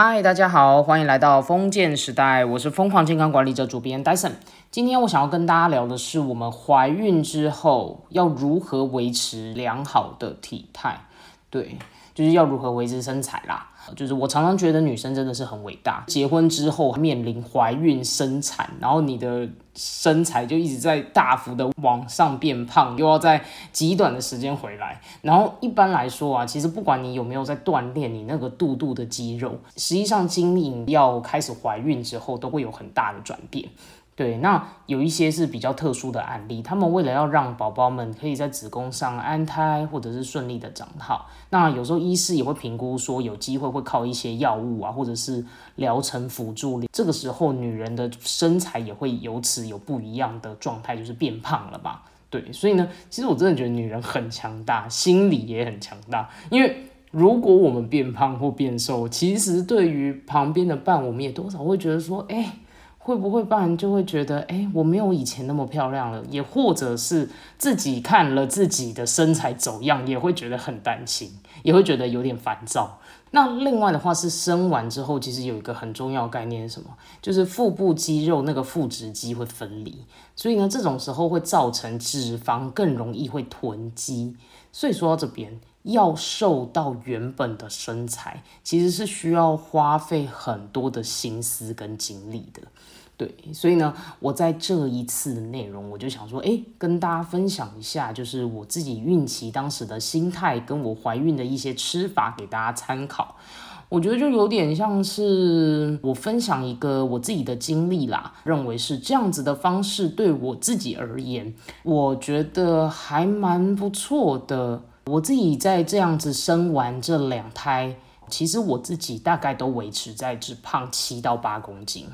嗨，大家好，欢迎来到封建时代，我是疯狂健康管理者主编 Dyson。今天我想要跟大家聊的是，我们怀孕之后要如何维持良好的体态，对，就是要如何维持身材啦。就是我常常觉得女生真的是很伟大，结婚之后面临怀孕生产，然后你的身材就一直在大幅的往上变胖，又要在极短的时间回来。然后一般来说啊，其实不管你有没有在锻炼你那个肚肚的肌肉，实际上经历要开始怀孕之后，都会有很大的转变。对，那有一些是比较特殊的案例，他们为了要让宝宝们可以在子宫上安胎，或者是顺利的长好，那有时候医师也会评估说有机会会靠一些药物啊，或者是疗程辅助，这个时候女人的身材也会由此有不一样的状态，就是变胖了吧。对，所以呢，其实我真的觉得女人很强大，心理也很强大，因为如果我们变胖或变瘦，其实对于旁边的伴，我们也多少会觉得说，哎。会不会不然就会觉得，哎，我没有以前那么漂亮了，也或者是自己看了自己的身材走样，也会觉得很担心，也会觉得有点烦躁。那另外的话是生完之后，其实有一个很重要概念是什么？就是腹部肌肉那个腹直肌会分离，所以呢，这种时候会造成脂肪更容易会囤积。所以说到这边。要瘦到原本的身材，其实是需要花费很多的心思跟精力的，对，所以呢，我在这一次的内容，我就想说，哎，跟大家分享一下，就是我自己孕期当时的心态，跟我怀孕的一些吃法给大家参考。我觉得就有点像是我分享一个我自己的经历啦，认为是这样子的方式对我自己而言，我觉得还蛮不错的。我自己在这样子生完这两胎，其实我自己大概都维持在只胖七到八公斤，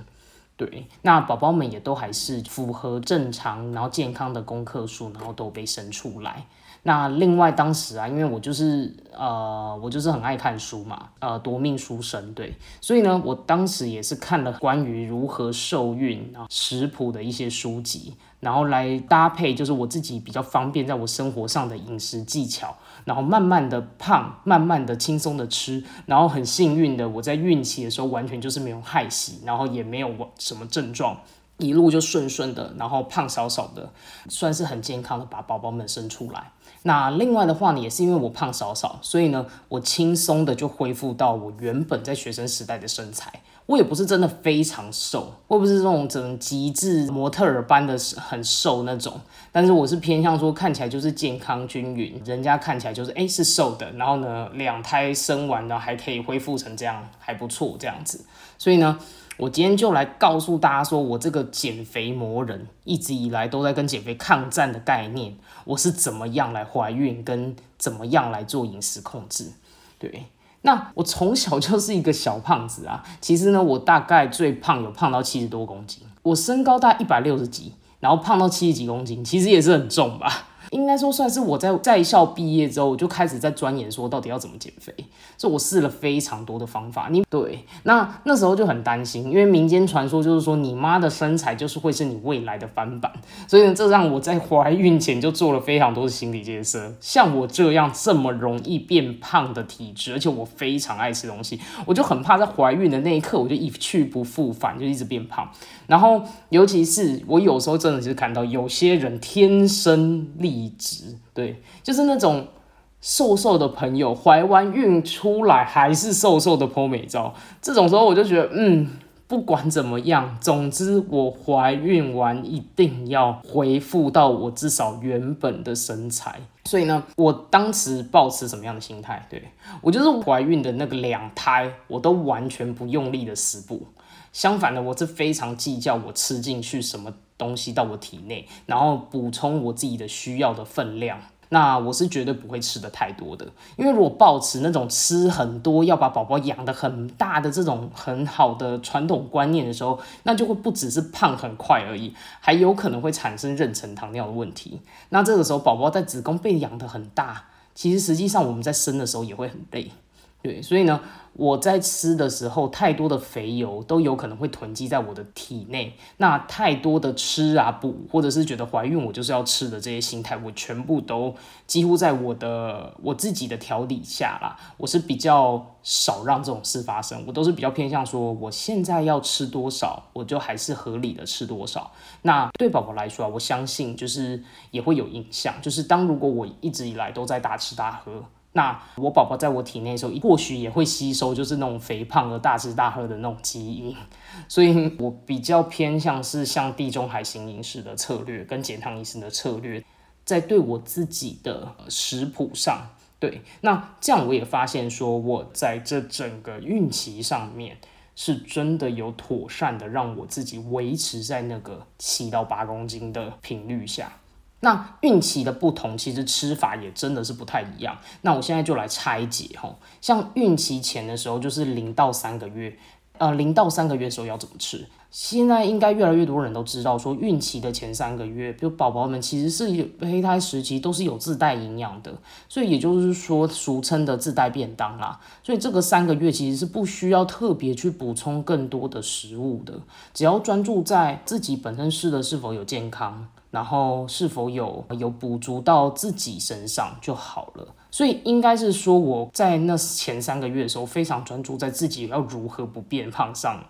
对，那宝宝们也都还是符合正常然后健康的功课数，然后都被生出来。那另外当时啊，因为我就是呃，我就是很爱看书嘛，呃，夺命书生对，所以呢，我当时也是看了关于如何受孕啊食谱的一些书籍，然后来搭配就是我自己比较方便在我生活上的饮食技巧，然后慢慢的胖，慢慢的轻松的吃，然后很幸运的我在孕期的时候完全就是没有害喜，然后也没有什么症状。一路就顺顺的，然后胖少少的，算是很健康的把宝宝们生出来。那另外的话呢，也是因为我胖少少，所以呢，我轻松的就恢复到我原本在学生时代的身材。我也不是真的非常瘦，我不是这种整极致模特儿般的很瘦那种，但是我是偏向说看起来就是健康均匀，人家看起来就是哎是瘦的，然后呢两胎生完呢还可以恢复成这样，还不错这样子。所以呢。我今天就来告诉大家，说我这个减肥魔人一直以来都在跟减肥抗战的概念，我是怎么样来怀孕，跟怎么样来做饮食控制。对，那我从小就是一个小胖子啊，其实呢，我大概最胖有胖到七十多公斤，我身高大概一百六十几，然后胖到七十几公斤，其实也是很重吧。应该说算是我在在校毕业之后，我就开始在钻研说到底要怎么减肥，所以我试了非常多的方法。你对，那那时候就很担心，因为民间传说就是说你妈的身材就是会是你未来的翻版，所以呢，这让我在怀孕前就做了非常多的心理建设。像我这样这么容易变胖的体质，而且我非常爱吃东西，我就很怕在怀孕的那一刻我就一去不复返，就一直变胖。然后尤其是我有时候真的是看到有些人天生丽。质对，就是那种瘦瘦的朋友，怀完孕出来还是瘦瘦的 po 美照，这种时候我就觉得，嗯，不管怎么样，总之我怀孕完一定要恢复到我至少原本的身材。所以呢，我当时保持什么样的心态？对我就是怀孕的那个两胎，我都完全不用力的食补。相反的，我是非常计较我吃进去什么东西到我体内，然后补充我自己的需要的分量。那我是绝对不会吃的太多的，因为如果保持那种吃很多要把宝宝养的很大的这种很好的传统观念的时候，那就会不只是胖很快而已，还有可能会产生妊娠糖尿的问题。那这个时候宝宝在子宫被养的很大，其实实际上我们在生的时候也会很累。对，所以呢。我在吃的时候，太多的肥油都有可能会囤积在我的体内。那太多的吃啊补，或者是觉得怀孕我就是要吃的这些心态，我全部都几乎在我的我自己的调理下啦。我是比较少让这种事发生，我都是比较偏向说，我现在要吃多少，我就还是合理的吃多少。那对宝宝来说啊，我相信就是也会有影响，就是当如果我一直以来都在大吃大喝。那我宝宝在我体内的时候，或许也会吸收，就是那种肥胖而大吃大喝的那种基因，所以我比较偏向是像地中海型饮食的策略跟减糖饮食的策略，在对我自己的食谱上，对，那这样我也发现说，我在这整个孕期上面，是真的有妥善的让我自己维持在那个七到八公斤的频率下。那孕期的不同，其实吃法也真的是不太一样。那我现在就来拆解哈，像孕期前的时候，就是零到三个月，呃，零到三个月的时候要怎么吃？现在应该越来越多人都知道，说孕期的前三个月，就宝宝们其实是有胚胎时期都是有自带营养的，所以也就是说，俗称的自带便当啦。所以这个三个月其实是不需要特别去补充更多的食物的，只要专注在自己本身吃的是否有健康。然后是否有有补足到自己身上就好了，所以应该是说我在那前三个月的时候非常专注在自己要如何不变胖上，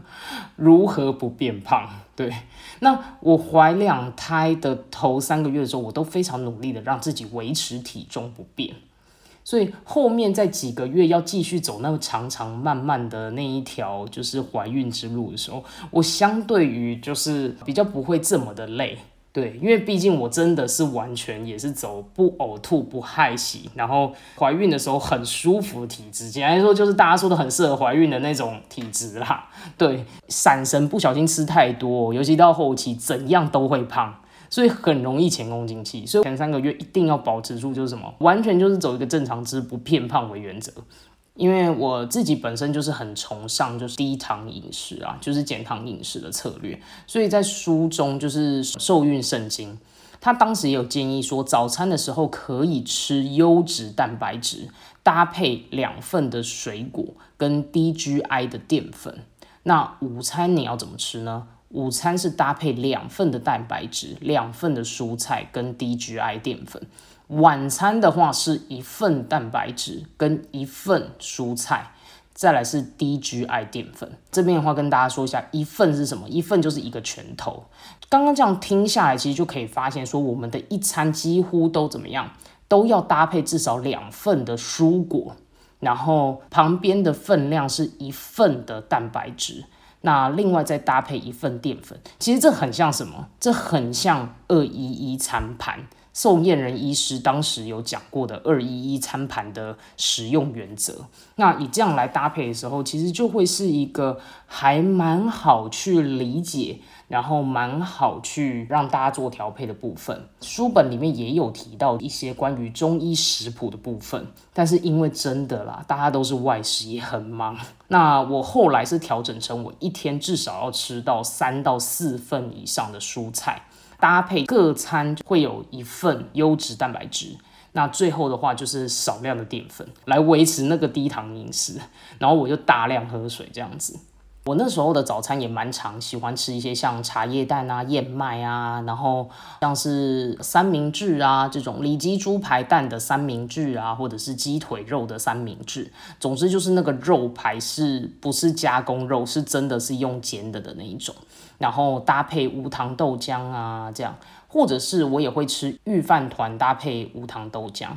如何不变胖。对，那我怀两胎的头三个月的时候，我都非常努力的让自己维持体重不变，所以后面在几个月要继续走那么长长慢慢的那一条就是怀孕之路的时候，我相对于就是比较不会这么的累。对，因为毕竟我真的是完全也是走不呕吐、不害喜，然后怀孕的时候很舒服的体质，简单来说就是大家说的很适合怀孕的那种体质啦。对，闪神不小心吃太多，尤其到后期怎样都会胖，所以很容易前功尽弃。所以前三个月一定要保持住，就是什么，完全就是走一个正常吃不变胖为原则。因为我自己本身就是很崇尚就是低糖饮食啊，就是减糖饮食的策略，所以在书中就是受孕圣经，他当时也有建议说，早餐的时候可以吃优质蛋白质，搭配两份的水果跟低 GI 的淀粉。那午餐你要怎么吃呢？午餐是搭配两份的蛋白质，两份的蔬菜跟低 GI 淀粉。晚餐的话是一份蛋白质跟一份蔬菜，再来是低 GI 淀粉。这边的话跟大家说一下，一份是什么？一份就是一个拳头。刚刚这样听下来，其实就可以发现说，我们的一餐几乎都怎么样，都要搭配至少两份的蔬果，然后旁边的分量是一份的蛋白质，那另外再搭配一份淀粉。其实这很像什么？这很像二一一餐盘。宋燕人医师当时有讲过的二一一餐盘的使用原则，那以这样来搭配的时候，其实就会是一个还蛮好去理解，然后蛮好去让大家做调配的部分。书本里面也有提到一些关于中医食谱的部分，但是因为真的啦，大家都是外食也很忙，那我后来是调整成我一天至少要吃到三到四份以上的蔬菜。搭配各餐会有一份优质蛋白质，那最后的话就是少量的淀粉来维持那个低糖饮食，然后我就大量喝水这样子。我那时候的早餐也蛮常喜欢吃一些像茶叶蛋啊、燕麦啊，然后像是三明治啊这种里脊猪排蛋的三明治啊，或者是鸡腿肉的三明治。总之就是那个肉排是不是加工肉，是真的是用煎的的那一种。然后搭配无糖豆浆啊这样，或者是我也会吃御饭团搭配无糖豆浆。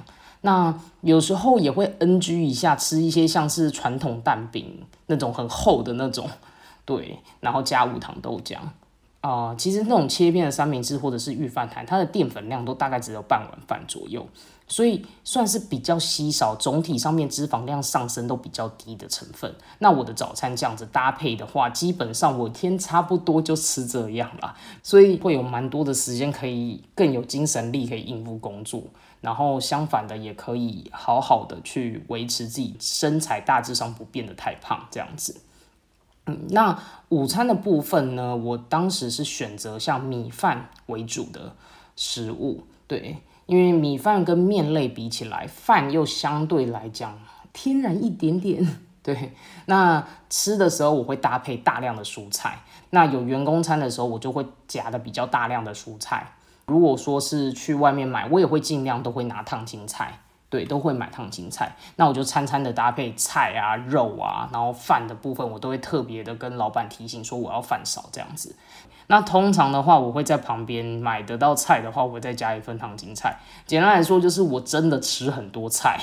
那有时候也会 NG 一下，吃一些像是传统蛋饼那种很厚的那种，对，然后加无糖豆浆啊。其实那种切片的三明治或者是预饭团，它的淀粉量都大概只有半碗饭左右，所以算是比较稀少，总体上面脂肪量上升都比较低的成分。那我的早餐这样子搭配的话，基本上我天差不多就吃这样了，所以会有蛮多的时间可以更有精神力可以应付工作。然后相反的，也可以好好的去维持自己身材大致上不变的太胖这样子。那午餐的部分呢，我当时是选择像米饭为主的食物，对，因为米饭跟面类比起来，饭又相对来讲天然一点点。对，那吃的时候我会搭配大量的蔬菜。那有员工餐的时候，我就会夹的比较大量的蔬菜。如果说是去外面买，我也会尽量都会拿烫青菜。对，都会买烫青菜。那我就餐餐的搭配菜啊、肉啊，然后饭的部分我都会特别的跟老板提醒说我要饭少这样子。那通常的话，我会在旁边买得到菜的话，我会再加一份烫青菜。简单来说，就是我真的吃很多菜。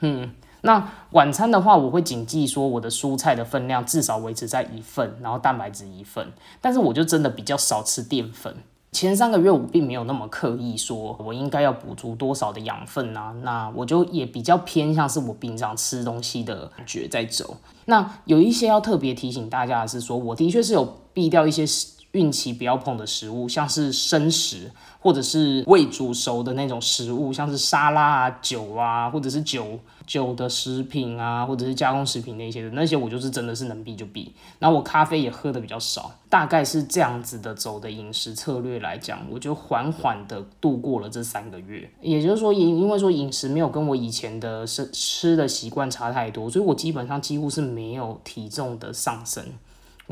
嗯，那晚餐的话，我会谨记说我的蔬菜的分量至少维持在一份，然后蛋白质一份。但是我就真的比较少吃淀粉。前三个月我并没有那么刻意说，我应该要补足多少的养分啊？那我就也比较偏向是我平常吃东西的感觉在走。那有一些要特别提醒大家的是，说我的确是有避掉一些孕期不要碰的食物，像是生食。或者是未煮熟的那种食物，像是沙拉啊、酒啊，或者是酒酒的食品啊，或者是加工食品那些的，那些我就是真的是能避就避。然后我咖啡也喝的比较少，大概是这样子的走的饮食策略来讲，我就缓缓的度过了这三个月。也就是说，因因为说饮食没有跟我以前的吃吃的习惯差太多，所以我基本上几乎是没有体重的上升。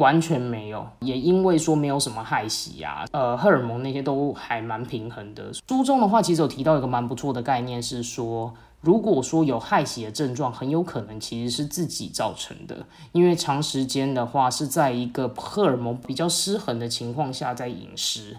完全没有，也因为说没有什么害喜啊，呃，荷尔蒙那些都还蛮平衡的。书中的话其实有提到一个蛮不错的概念，是说如果说有害喜的症状，很有可能其实是自己造成的，因为长时间的话是在一个荷尔蒙比较失衡的情况下在饮食。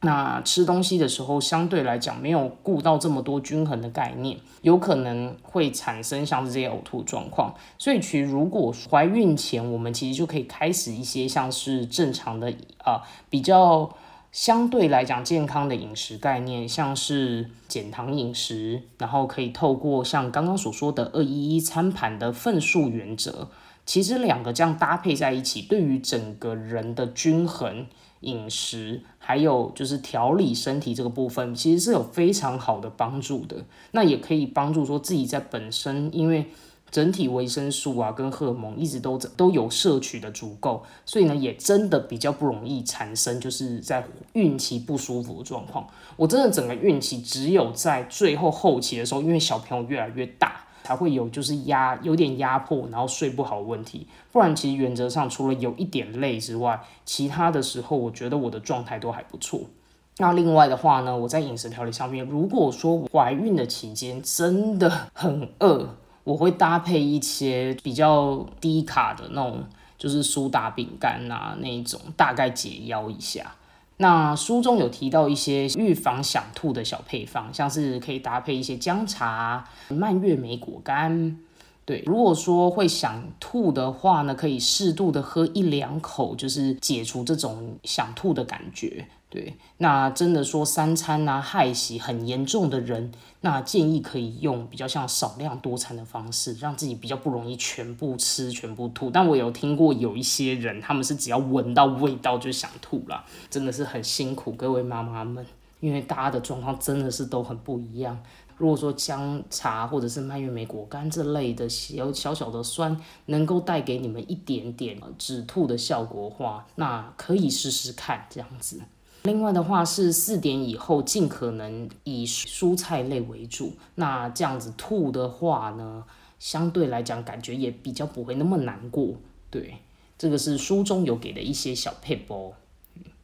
那吃东西的时候，相对来讲没有顾到这么多均衡的概念，有可能会产生像是这些呕吐状况。所以，其实如果怀孕前，我们其实就可以开始一些像是正常的啊，比较相对来讲健康的饮食概念，像是减糖饮食，然后可以透过像刚刚所说的二一一餐盘的份数原则，其实两个这样搭配在一起，对于整个人的均衡。饮食还有就是调理身体这个部分，其实是有非常好的帮助的。那也可以帮助说自己在本身，因为整体维生素啊跟荷尔蒙一直都都有摄取的足够，所以呢也真的比较不容易产生就是在孕期不舒服的状况。我真的整个孕期只有在最后后期的时候，因为小朋友越来越大。才会有就是压有点压迫，然后睡不好问题。不然其实原则上除了有一点累之外，其他的时候我觉得我的状态都还不错。那另外的话呢，我在饮食调理上面，如果说怀孕的期间真的很饿，我会搭配一些比较低卡的那种，就是苏打饼干啊那一种，大概解腰一下。那书中有提到一些预防想吐的小配方，像是可以搭配一些姜茶、蔓越莓果干。对，如果说会想吐的话呢，可以适度的喝一两口，就是解除这种想吐的感觉。对，那真的说三餐啊害喜很严重的人，那建议可以用比较像少量多餐的方式，让自己比较不容易全部吃全部吐。但我有听过有一些人，他们是只要闻到味道就想吐了，真的是很辛苦各位妈妈们，因为大家的状况真的是都很不一样。如果说姜茶或者是蔓越莓果干这类的小小小的酸，能够带给你们一点点止吐的效果话，那可以试试看这样子。另外的话是四点以后尽可能以蔬菜类为主，那这样子吐的话呢，相对来讲感觉也比较不会那么难过。对，这个是书中有给的一些小配包。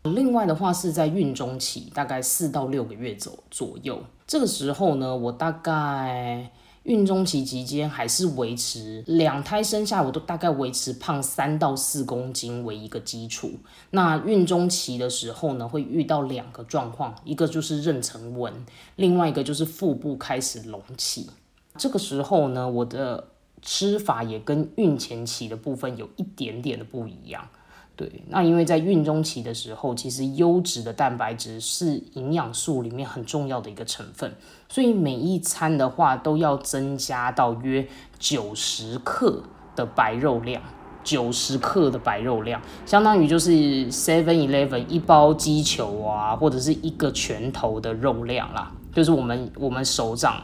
另外的话是在孕中期，大概四到六个月左左右，这个时候呢，我大概。孕中期期间还是维持两胎生下，我都大概维持胖三到四公斤为一个基础。那孕中期的时候呢，会遇到两个状况，一个就是妊娠纹，另外一个就是腹部开始隆起。这个时候呢，我的吃法也跟孕前期的部分有一点点的不一样。对，那因为在孕中期的时候，其实优质的蛋白质是营养素里面很重要的一个成分，所以每一餐的话都要增加到约九十克的白肉量，九十克的白肉量，相当于就是 Seven Eleven 一包鸡球啊，或者是一个拳头的肉量啦，就是我们我们手掌。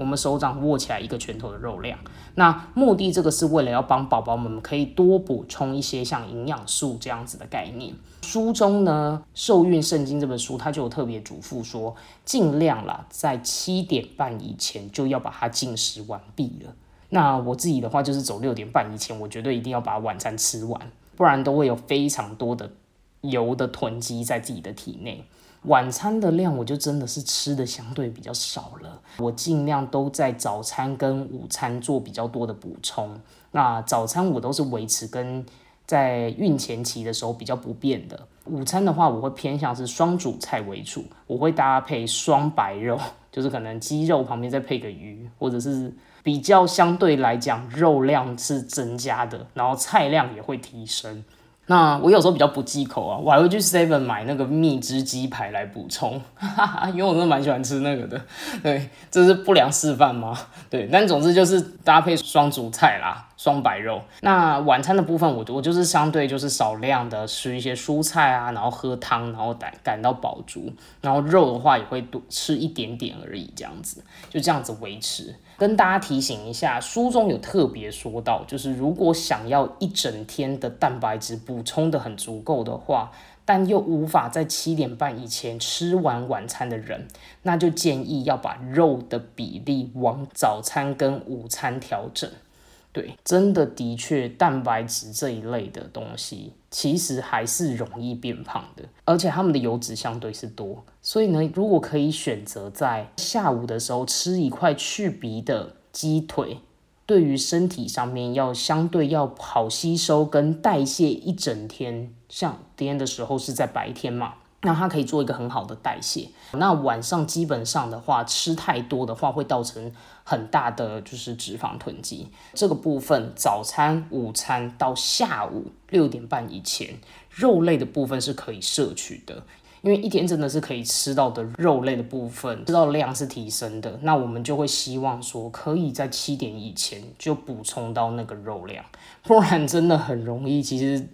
我们手掌握起来一个拳头的肉量，那目的这个是为了要帮宝宝们可以多补充一些像营养素这样子的概念。书中呢，《受孕圣经》这本书它就有特别嘱咐说，尽量啦在七点半以前就要把它进食完毕了。那我自己的话就是走六点半以前，我绝对一定要把晚餐吃完，不然都会有非常多的油的囤积在自己的体内。晚餐的量我就真的是吃的相对比较少了，我尽量都在早餐跟午餐做比较多的补充。那早餐我都是维持跟在孕前期的时候比较不变的。午餐的话，我会偏向是双主菜为主，我会搭配双白肉，就是可能鸡肉旁边再配个鱼，或者是比较相对来讲肉量是增加的，然后菜量也会提升。那我有时候比较不忌口啊，我还会去 Seven 买那个蜜汁鸡排来补充，因为我真的蛮喜欢吃那个的。对，这是不良示范吗？对，但总之就是搭配双主菜啦，双白肉。那晚餐的部分，我我就是相对就是少量的吃一些蔬菜啊，然后喝汤，然后感感到饱足。然后肉的话也会多吃一点点而已，这样子就这样子维持。跟大家提醒一下，书中有特别说到，就是如果想要一整天的蛋白质补充的很足够的话，但又无法在七点半以前吃完晚餐的人，那就建议要把肉的比例往早餐跟午餐调整。对，真的的确，蛋白质这一类的东西，其实还是容易变胖的，而且它们的油脂相对是多，所以呢，如果可以选择在下午的时候吃一块去鼻的鸡腿，对于身体上面要相对要好吸收跟代谢一整天，像今天的时候是在白天嘛。那它可以做一个很好的代谢。那晚上基本上的话，吃太多的话会造成很大的就是脂肪囤积。这个部分，早餐、午餐到下午六点半以前，肉类的部分是可以摄取的。因为一天真的是可以吃到的肉类的部分，吃到量是提升的。那我们就会希望说，可以在七点以前就补充到那个肉量，不然真的很容易，其实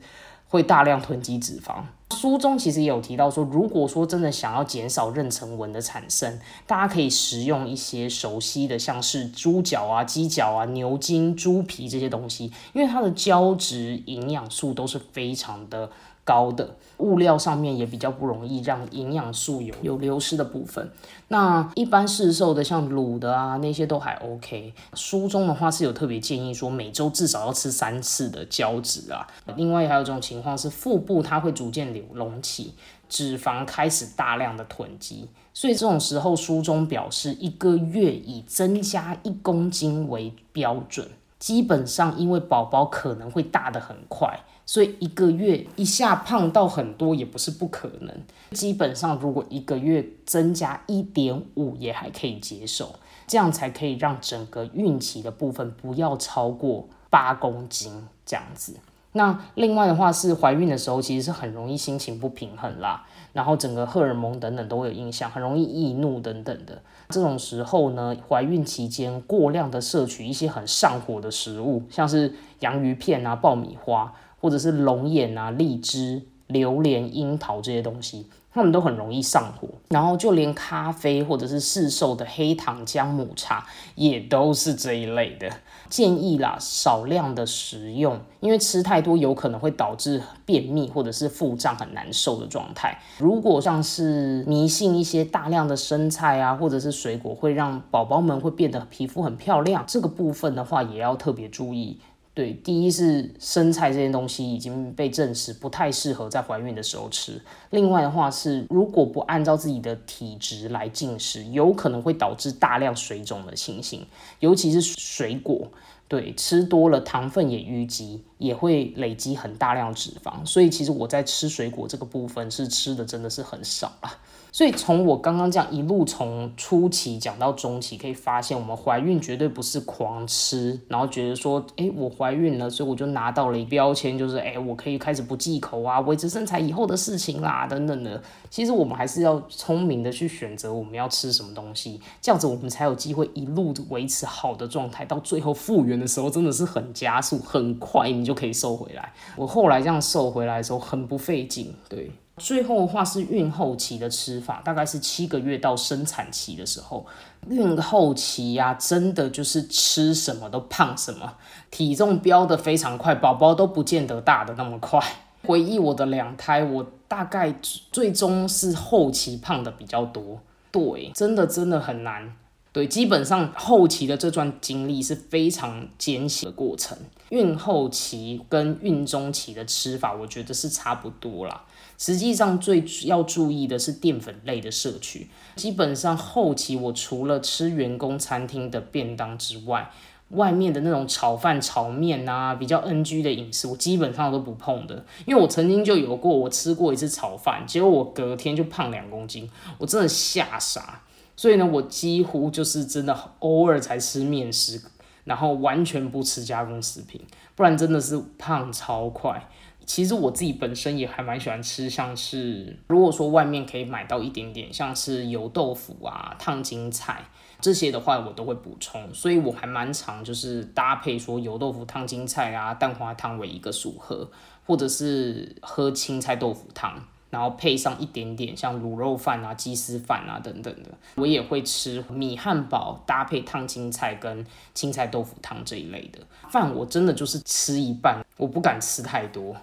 会大量囤积脂肪。书中其实也有提到说，如果说真的想要减少妊娠纹的产生，大家可以食用一些熟悉的，像是猪脚啊、鸡脚啊、牛筋、猪皮这些东西，因为它的胶质、营养素都是非常的。高的物料上面也比较不容易让营养素有有流失的部分。那一般市售的像卤的啊那些都还 OK。书中的话是有特别建议说每周至少要吃三次的胶质啊。另外还有一种情况是腹部它会逐渐隆起，脂肪开始大量的囤积，所以这种时候书中表示一个月以增加一公斤为标准。基本上因为宝宝可能会大的很快。所以一个月一下胖到很多也不是不可能。基本上，如果一个月增加一点五也还可以接受，这样才可以让整个孕期的部分不要超过八公斤这样子。那另外的话是怀孕的时候，其实是很容易心情不平衡啦，然后整个荷尔蒙等等都会有影响，很容易易怒等等的。这种时候呢，怀孕期间过量的摄取一些很上火的食物，像是洋芋片啊、爆米花。或者是龙眼啊、荔枝、榴莲、樱桃这些东西，它们都很容易上火。然后就连咖啡或者是市售的黑糖姜母茶，也都是这一类的。建议啦，少量的食用，因为吃太多有可能会导致便秘或者是腹胀很难受的状态。如果像是迷信一些大量的生菜啊，或者是水果会让宝宝们会变得皮肤很漂亮，这个部分的话也要特别注意。对，第一是生菜这些东西已经被证实不太适合在怀孕的时候吃。另外的话是，如果不按照自己的体质来进食，有可能会导致大量水肿的情形，尤其是水果，对，吃多了糖分也淤积，也会累积很大量脂肪。所以其实我在吃水果这个部分是吃的真的是很少啊。所以从我刚刚这样一路从初期讲到中期，可以发现我们怀孕绝对不是狂吃，然后觉得说，哎，我怀孕了，所以我就拿到了一标签，就是哎，我可以开始不忌口啊，维持身材以后的事情啦，等等的。其实我们还是要聪明的去选择我们要吃什么东西，这样子我们才有机会一路维持好的状态，到最后复原的时候真的是很加速，很快你就可以瘦回来。我后来这样瘦回来的时候很不费劲，对。最后的话是孕后期的吃法，大概是七个月到生产期的时候。孕后期呀，真的就是吃什么都胖什么，体重飙得非常快，宝宝都不见得大的那么快。回忆我的两胎，我大概最终是后期胖的比较多。对，真的真的很难。对，基本上后期的这段经历是非常艰辛的过程。孕后期跟孕中期的吃法，我觉得是差不多啦。实际上最要注意的是淀粉类的摄取。基本上后期我除了吃员工餐厅的便当之外，外面的那种炒饭、炒面啊，比较 NG 的饮食，我基本上都不碰的。因为我曾经就有过，我吃过一次炒饭，结果我隔天就胖两公斤，我真的吓傻。所以呢，我几乎就是真的偶尔才吃面食，然后完全不吃加工食品，不然真的是胖超快。其实我自己本身也还蛮喜欢吃，像是如果说外面可以买到一点点，像是油豆腐啊、烫青菜这些的话，我都会补充。所以我还蛮常就是搭配说油豆腐、烫青菜啊、蛋花汤为一个组合，或者是喝青菜豆腐汤。然后配上一点点像卤肉饭啊、鸡丝饭啊等等的，我也会吃米汉堡搭配烫青菜跟青菜豆腐汤这一类的饭。我真的就是吃一半，我不敢吃太多。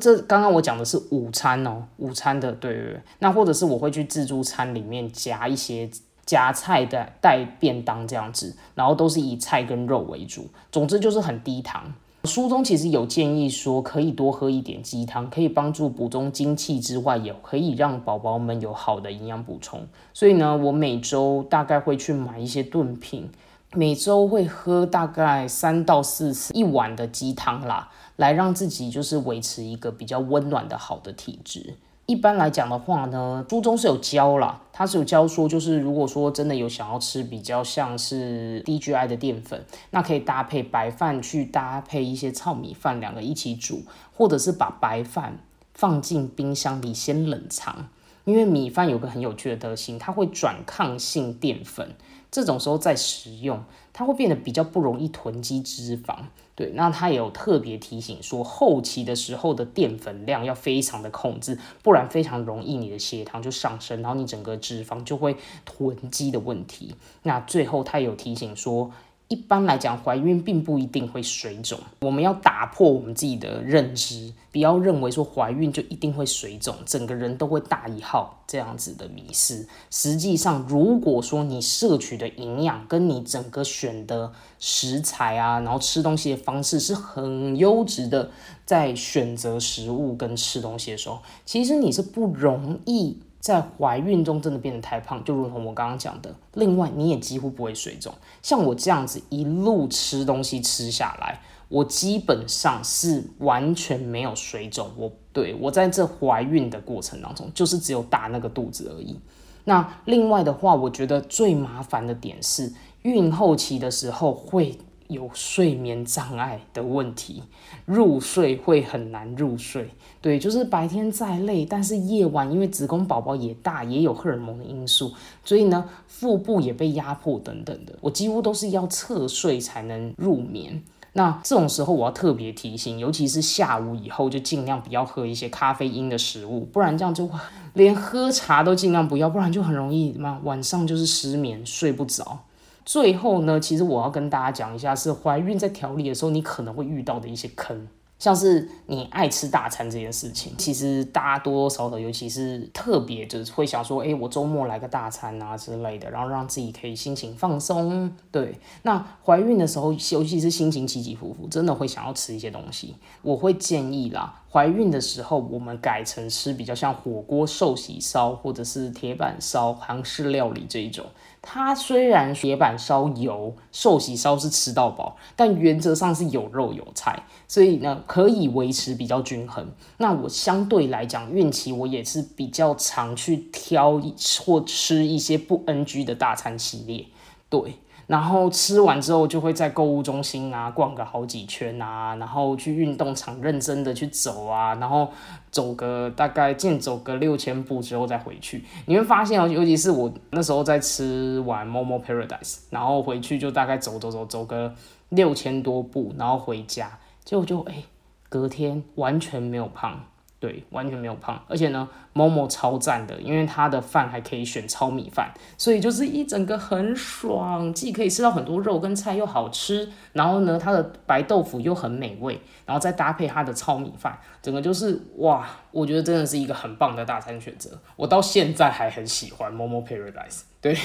这刚刚我讲的是午餐哦，午餐的对对对。那或者是我会去自助餐里面夹一些夹菜的带便当这样子，然后都是以菜跟肉为主。总之就是很低糖。书中其实有建议说，可以多喝一点鸡汤，可以帮助补充精气之外，也可以让宝宝们有好的营养补充。所以呢，我每周大概会去买一些炖品，每周会喝大概三到四次一碗的鸡汤啦，来让自己就是维持一个比较温暖的好的体质。一般来讲的话呢，书中是有教啦，它是有教说，就是如果说真的有想要吃比较像是低 GI 的淀粉，那可以搭配白饭去搭配一些糙米饭，两个一起煮，或者是把白饭放进冰箱里先冷藏，因为米饭有个很有趣的特性，它会转抗性淀粉。这种时候再食用，它会变得比较不容易囤积脂肪。对，那它也有特别提醒说，后期的时候的淀粉量要非常的控制，不然非常容易你的血糖就上升，然后你整个脂肪就会囤积的问题。那最后它有提醒说。一般来讲，怀孕并不一定会水肿。我们要打破我们自己的认知，不要认为说怀孕就一定会水肿，整个人都会大一号这样子的迷失。实际上，如果说你摄取的营养跟你整个选的食材啊，然后吃东西的方式是很优质的，在选择食物跟吃东西的时候，其实你是不容易。在怀孕中真的变得太胖，就如同我刚刚讲的。另外，你也几乎不会水肿。像我这样子一路吃东西吃下来，我基本上是完全没有水肿。我对我在这怀孕的过程当中，就是只有大那个肚子而已。那另外的话，我觉得最麻烦的点是孕后期的时候会。有睡眠障碍的问题，入睡会很难入睡。对，就是白天再累，但是夜晚因为子宫宝宝也大，也有荷尔蒙的因素，所以呢，腹部也被压迫等等的。我几乎都是要侧睡才能入眠。那这种时候，我要特别提醒，尤其是下午以后，就尽量不要喝一些咖啡因的食物，不然这样就会连喝茶都尽量不要，不然就很容易嘛，晚上就是失眠，睡不着。最后呢，其实我要跟大家讲一下，是怀孕在调理的时候，你可能会遇到的一些坑。像是你爱吃大餐这件事情，其实大家多多少少，尤其是特别就是会想说，哎，我周末来个大餐啊之类的，然后让自己可以心情放松。对，那怀孕的时候，尤其是心情起起伏伏，真的会想要吃一些东西。我会建议啦，怀孕的时候我们改成吃比较像火锅、寿喜烧或者是铁板烧、韩式料理这一种。它虽然铁板烧油，寿喜烧是吃到饱，但原则上是有肉有菜，所以呢可以维持比较均衡。那我相对来讲，孕期我也是比较常去挑或吃一些不 NG 的大餐系列，对。然后吃完之后，就会在购物中心啊逛个好几圈啊，然后去运动场认真的去走啊，然后走个大概健走个六千步之后再回去。你会发现哦，尤其是我那时候在吃完 Momo Paradise，然后回去就大概走走走走个六千多步，然后回家，结果就哎，隔天完全没有胖。对，完全没有胖，而且呢，某某超赞的，因为它的饭还可以选糙米饭，所以就是一整个很爽，既可以吃到很多肉跟菜又好吃，然后呢，它的白豆腐又很美味，然后再搭配它的糙米饭，整个就是哇，我觉得真的是一个很棒的大餐选择。我到现在还很喜欢 Momo Paradise。对，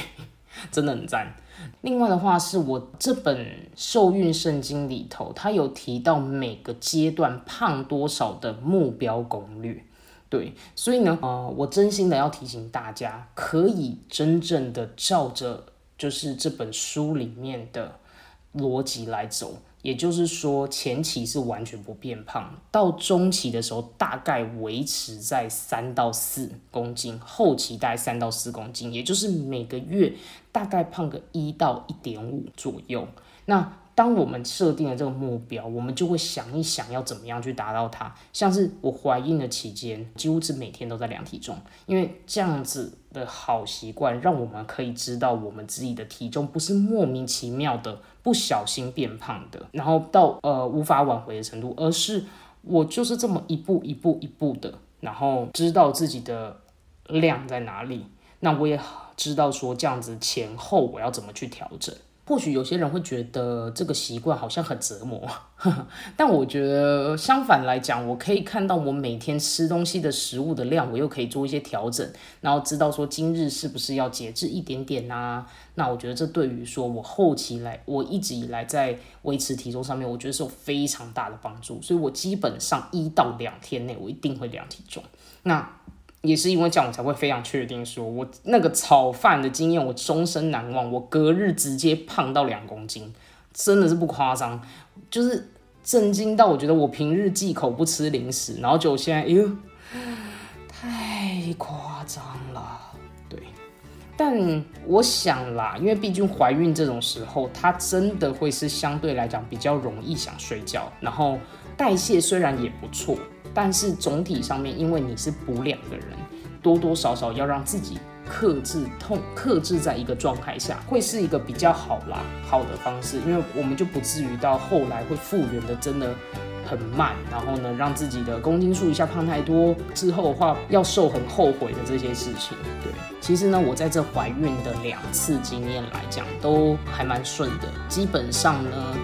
真的很赞。另外的话，是我这本受孕圣经里头，它有提到每个阶段胖多少的目标攻略。对，所以呢，呃，我真心的要提醒大家，可以真正的照着就是这本书里面的逻辑来走。也就是说，前期是完全不变胖，到中期的时候大概维持在三到四公斤，后期大概三到四公斤，也就是每个月大概胖个一到一点五左右。那当我们设定了这个目标，我们就会想一想要怎么样去达到它。像是我怀孕的期间，几乎是每天都在量体重，因为这样子的好习惯，让我们可以知道我们自己的体重不是莫名其妙的不小心变胖的，然后到呃无法挽回的程度，而是我就是这么一步一步一步的，然后知道自己的量在哪里，那我也知道说这样子前后我要怎么去调整。或许有些人会觉得这个习惯好像很折磨，但我觉得相反来讲，我可以看到我每天吃东西的食物的量，我又可以做一些调整，然后知道说今日是不是要节制一点点呐？那我觉得这对于说我后期来，我一直以来在维持体重上面，我觉得是有非常大的帮助，所以我基本上一到两天内我一定会量体重。那也是因为这样，我才会非常确定说，我那个炒饭的经验，我终身难忘。我隔日直接胖到两公斤，真的是不夸张，就是震惊到我觉得我平日忌口不吃零食，然后就现在，哎呦，太夸张了。对，但我想啦，因为毕竟怀孕这种时候，它真的会是相对来讲比较容易想睡觉，然后代谢虽然也不错。但是总体上面，因为你是补两个人，多多少少要让自己克制痛，克制在一个状态下，会是一个比较好啦，好的方式，因为我们就不至于到后来会复原的真的很慢，然后呢，让自己的公斤数一下胖太多，之后的话要瘦很后悔的这些事情。对，其实呢，我在这怀孕的两次经验来讲，都还蛮顺的，基本上呢。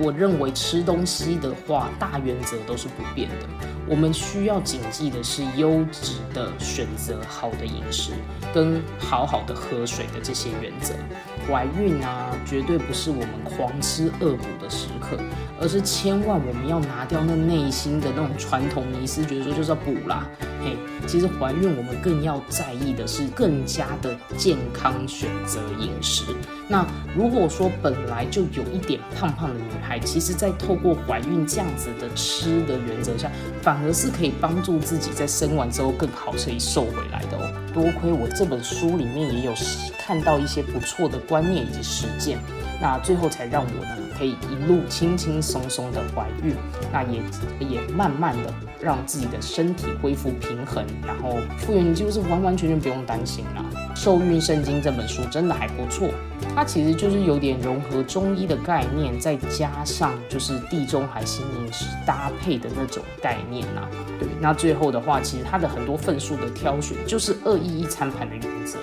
我认为吃东西的话，大原则都是不变的。我们需要谨记的是优质的选择、好的饮食跟好好的喝水的这些原则。怀孕啊，绝对不是我们狂吃恶补的时刻，而是千万我们要拿掉那内心的那种传统迷思，觉得说就是要补啦。嘿，其实怀孕我们更要在意的是更加的健康选择饮食。那如果说本来就有一点胖胖的女孩，其实在透过怀孕这样子的吃的原则下，反而是可以帮助自己在生完之后更好可以瘦回来的哦。多亏我这本书里面也有看到一些不错的观念以及实践，那最后才让我呢可以一路轻轻松松的怀孕，那也也慢慢的让自己的身体恢复平衡，然后复原就是完完全全不用担心了。《受孕圣经》这本书真的还不错，它其实就是有点融合中医的概念，再加上就是地中海新饮食搭配的那种概念呐。对，那最后的话，其实它的很多份数的挑选，就是二一一餐盘的原则。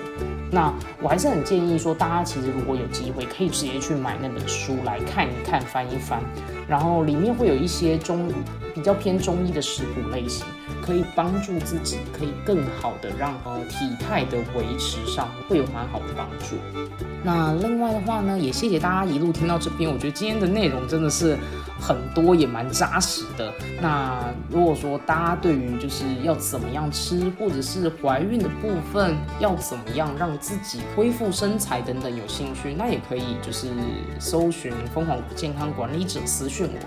那我还是很建议说，大家其实如果有机会，可以直接去买那本书来看一看、翻一翻，然后里面会有一些中比较偏中医的食谱类型。可以帮助自己，可以更好的让呃体态的维持上会有蛮好的帮助。那另外的话呢，也谢谢大家一路听到这边，我觉得今天的内容真的是很多，也蛮扎实的。那如果说大家对于就是要怎么样吃，或者是怀孕的部分要怎么样让自己恢复身材等等有兴趣，那也可以就是搜寻疯狂健康管理者私讯我。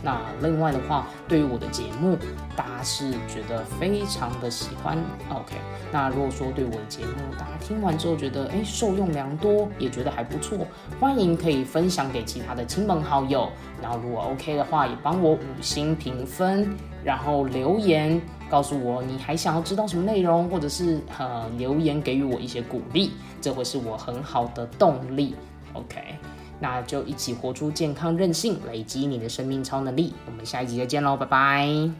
那另外的话，对于我的节目，大家是觉得非常的喜欢，OK。那如果说对我的节目，大家听完之后觉得哎受用良多，也觉得还不错，欢迎可以分享给其他的亲朋好友。然后如果 OK 的话，也帮我五星评分，然后留言告诉我你还想要知道什么内容，或者是呃留言给予我一些鼓励，这会是我很好的动力，OK。那就一起活出健康韧性，累积你的生命超能力。我们下一集再见喽，拜拜。